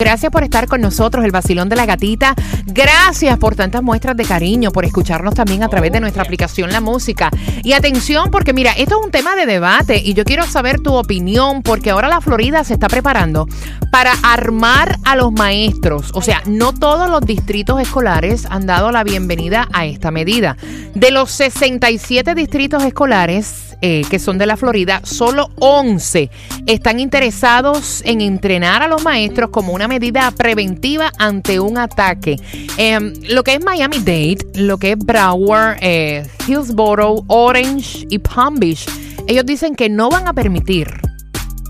Gracias por estar con nosotros, el vacilón de la gatita. Gracias por tantas muestras de cariño, por escucharnos también a través de nuestra aplicación La Música. Y atención, porque mira, esto es un tema de debate y yo quiero saber tu opinión, porque ahora la Florida se está preparando para armar a los maestros. O sea, no todos los distritos escolares han dado la bienvenida a esta medida. De los 67 distritos escolares, eh, que son de la Florida, solo 11 están interesados en entrenar a los maestros como una medida preventiva ante un ataque. Em, lo que es Miami-Dade, lo que es Broward, eh, Hillsborough, Orange y Palm Beach, ellos dicen que no van a permitir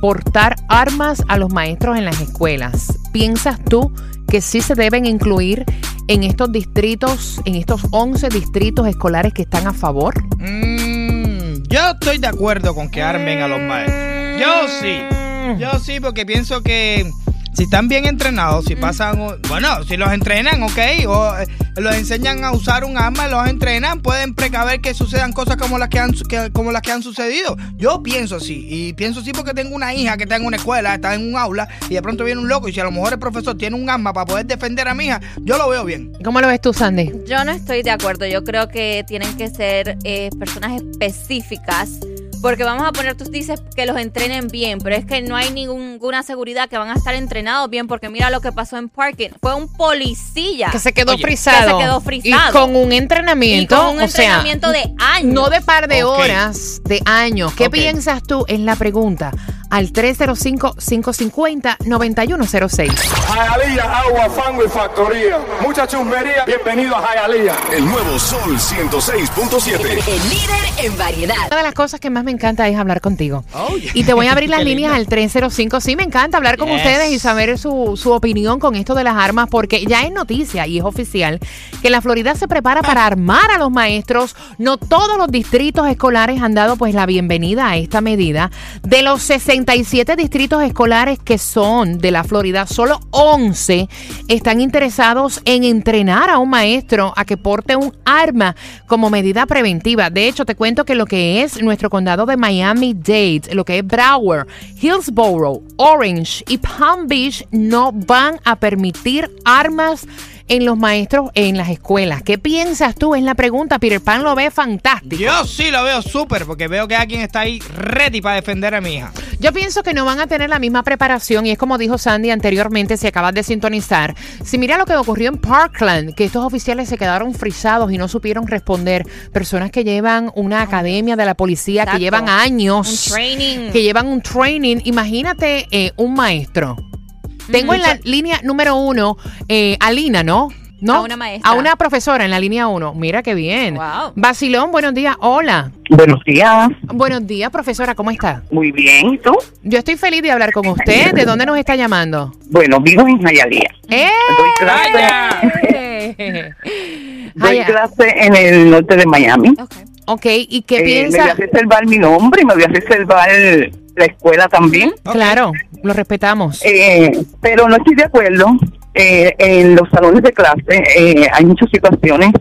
portar armas a los maestros en las escuelas. ¿Piensas tú que sí se deben incluir en estos distritos, en estos 11 distritos escolares que están a favor? Mm, yo estoy de acuerdo con que armen a los maestros. Yo sí. Yo sí, porque pienso que si están bien entrenados, si pasan, bueno, si los entrenan, ok, o eh, los enseñan a usar un arma, los entrenan, pueden precaver que sucedan cosas como las que han, que- como las que han sucedido. Yo pienso así, y pienso así porque tengo una hija que está en una escuela, está en un aula, y de pronto viene un loco, y si a lo mejor el profesor tiene un arma para poder defender a mi hija, yo lo veo bien. ¿Cómo lo ves tú, Sandy? Yo no estoy de acuerdo. Yo creo que tienen que ser eh, personas específicas. Porque vamos a poner, tú dices que los entrenen bien, pero es que no hay ninguna seguridad que van a estar entrenados bien, porque mira lo que pasó en Parking. Fue un policía Que se quedó Oye, frisado. que se quedó frisado. Y con un y entrenamiento. con un o sea, entrenamiento de años. No de par de horas, de años. ¿Qué piensas tú? Es la pregunta. Al 305-550-9106. Jayalía, agua, fango y factoría. Mucha chusmería. Bienvenido a Jayalía. El nuevo Sol 106.7. El líder en variedad. Una de las cosas que más me encanta es hablar contigo. Oh, yeah. Y te voy a abrir las líneas al 305. Sí, me encanta hablar con Yes. ustedes y saber su, su opinión con esto de las armas, porque ya es noticia y es oficial que la Florida se prepara para armar a los maestros. No todos los distritos escolares han dado pues la bienvenida a esta medida. De los 67 distritos escolares que son de la Florida, solo 11 están interesados en entrenar a un maestro a que porte un arma como medida preventiva. De hecho, te cuento que lo que es nuestro condado de Miami-Dade, lo que es Broward, Hillsborough, Orange y Palm Beach no van a permitir armas en los maestros en las escuelas. ¿Qué piensas tú? Es la pregunta. Peter Pan lo ve fantástico. Yo sí lo veo súper, porque veo que alguien está ahí ready para defender a mi hija. Yo pienso que no van a tener la misma preparación y es como dijo Sandy anteriormente, si acabas de sintonizar. Si mira lo que ocurrió en Parkland, que estos oficiales se quedaron frisados y no supieron responder. Personas que llevan una academia de la policía, que llevan años. Un training. Que llevan un training. Imagínate eh, un maestro. Tengo en la línea número uno eh, a Lina, ¿no? ¿No? A una maestra. A una profesora en la línea uno. Mira qué bien. Wow. Basilón, buenos días. Hola. Buenos días, Buenos días, profesora. ¿Cómo está? muy bien. ¿Y tú? Yo estoy feliz de hablar con usted. ¿De dónde nos está llamando? Bueno, vivo en Jayalía. ¡Eh! Doy clase, doy clase en el norte de Miami. Ok. ok, ¿y qué Eh, me voy a reservar mi nombre y me voy a reservar la escuela también. Claro, lo respetamos. Eh, pero no estoy de acuerdo. Eh, en los salones de clase eh, hay muchas situaciones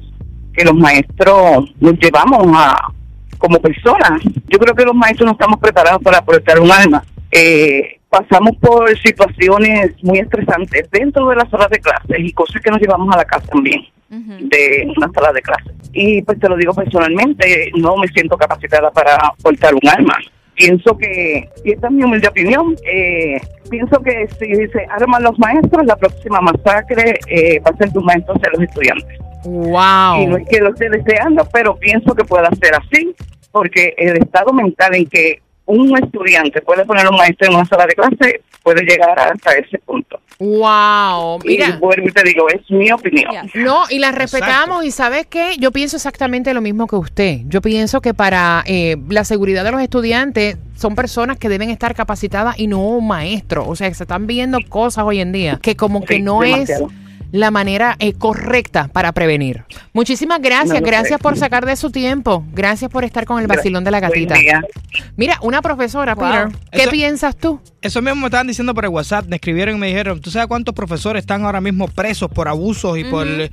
que los maestros nos llevamos a como personas. Yo creo que los maestros no estamos preparados para portar un arma. Eh, pasamos por situaciones muy estresantes dentro de las salas de clases y cosas que nos llevamos a la casa también de una sala de clase. Y pues te lo digo personalmente, no me siento capacitada para portar un arma. Pienso que, y esta es mi humilde opinión, eh, pienso que si se arman los maestros, la próxima masacre eh, va a ser de un maestro hacia los estudiantes. Y no Wow. es que lo esté deseando, pero pienso que pueda ser así, porque el estado mental en que un estudiante puede poner a un maestro en una sala de clase puede llegar hasta ese punto. Wow. Y vuelvo y te digo, es mi opinión. No, y Exacto. respetamos y sabes qué, yo pienso exactamente lo mismo que usted. Yo pienso que para eh, la seguridad de los estudiantes son personas que deben estar capacitadas y no un maestro. O sea, que se están viendo cosas hoy en día que como que no demasiado. es la manera eh, correcta para prevenir. Muchísimas gracias, No gracias sé. por sacar de su tiempo, gracias por estar con el vacilón de la gatita. Mira, una profesora, Wow. Peter, ¿qué Eso- piensas tú? Eso mismo me estaban diciendo por el WhatsApp, me escribieron y me dijeron, ¿tú sabes cuántos profesores están ahora mismo presos por abusos y por eh,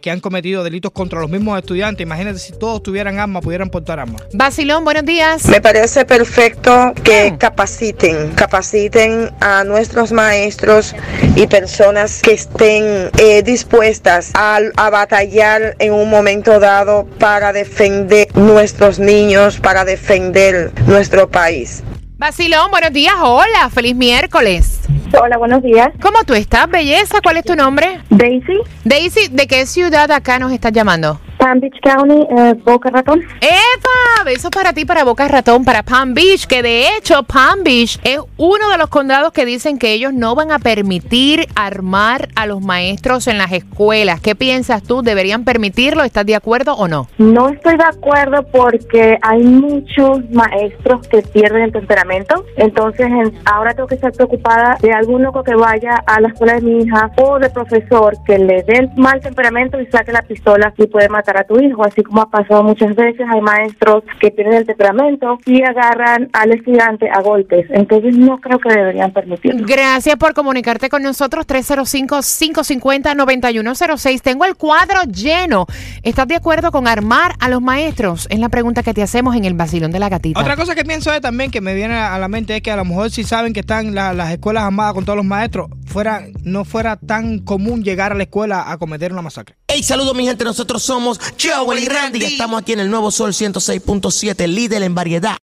que han cometido delitos contra los mismos estudiantes? Imagínate si todos tuvieran armas, pudieran portar armas. Vacilón, buenos días. Me parece perfecto que capaciten, capaciten a nuestros maestros y personas que estén eh, dispuestas a, a batallar en un momento dado para defender nuestros niños, para defender nuestro país. Vacilón, buenos días, hola, feliz miércoles. Hola, buenos días. ¿Cómo tú estás, belleza? ¿Cuál es tu nombre? Daisy, Daisy, ¿de qué ciudad acá nos estás llamando? Palm Beach County, eh, Boca Ratón. ¡Epa! Besos para ti, para Boca Ratón, para Palm Beach, que de hecho Palm Beach es uno de los condados que dicen que ellos no van a permitir armar a los maestros en las escuelas. ¿Qué piensas tú? ¿Deberían permitirlo? ¿Estás de acuerdo o no? No estoy de acuerdo porque hay muchos maestros que pierden el temperamento. Entonces, en- ahora tengo que estar preocupada de algún loco que vaya a la escuela de mi hija o de profesor que le dé el mal temperamento y saque la pistola y puede matar a tu hijo. Así como ha pasado muchas veces, hay maestros que pierden el temperamento y agarran al estudiante a golpes. Entonces, no creo que deberían permitirlo. Gracias por comunicarte con nosotros. 305-550-9106. Tengo el cuadro lleno. ¿Estás de acuerdo con armar a los maestros? Es la pregunta que te hacemos en el vacilón de la gatita. Otra cosa que pienso es también que me viene a la mente es que a lo mejor si saben que están la- las escuelas armadas con todos los maestros, fuera, no fuera tan común llegar a la escuela a cometer una masacre. Hey, saludos mi gente, nosotros somos Joel y Randy. Y estamos aquí en el nuevo Sol 106.7, líder en variedad.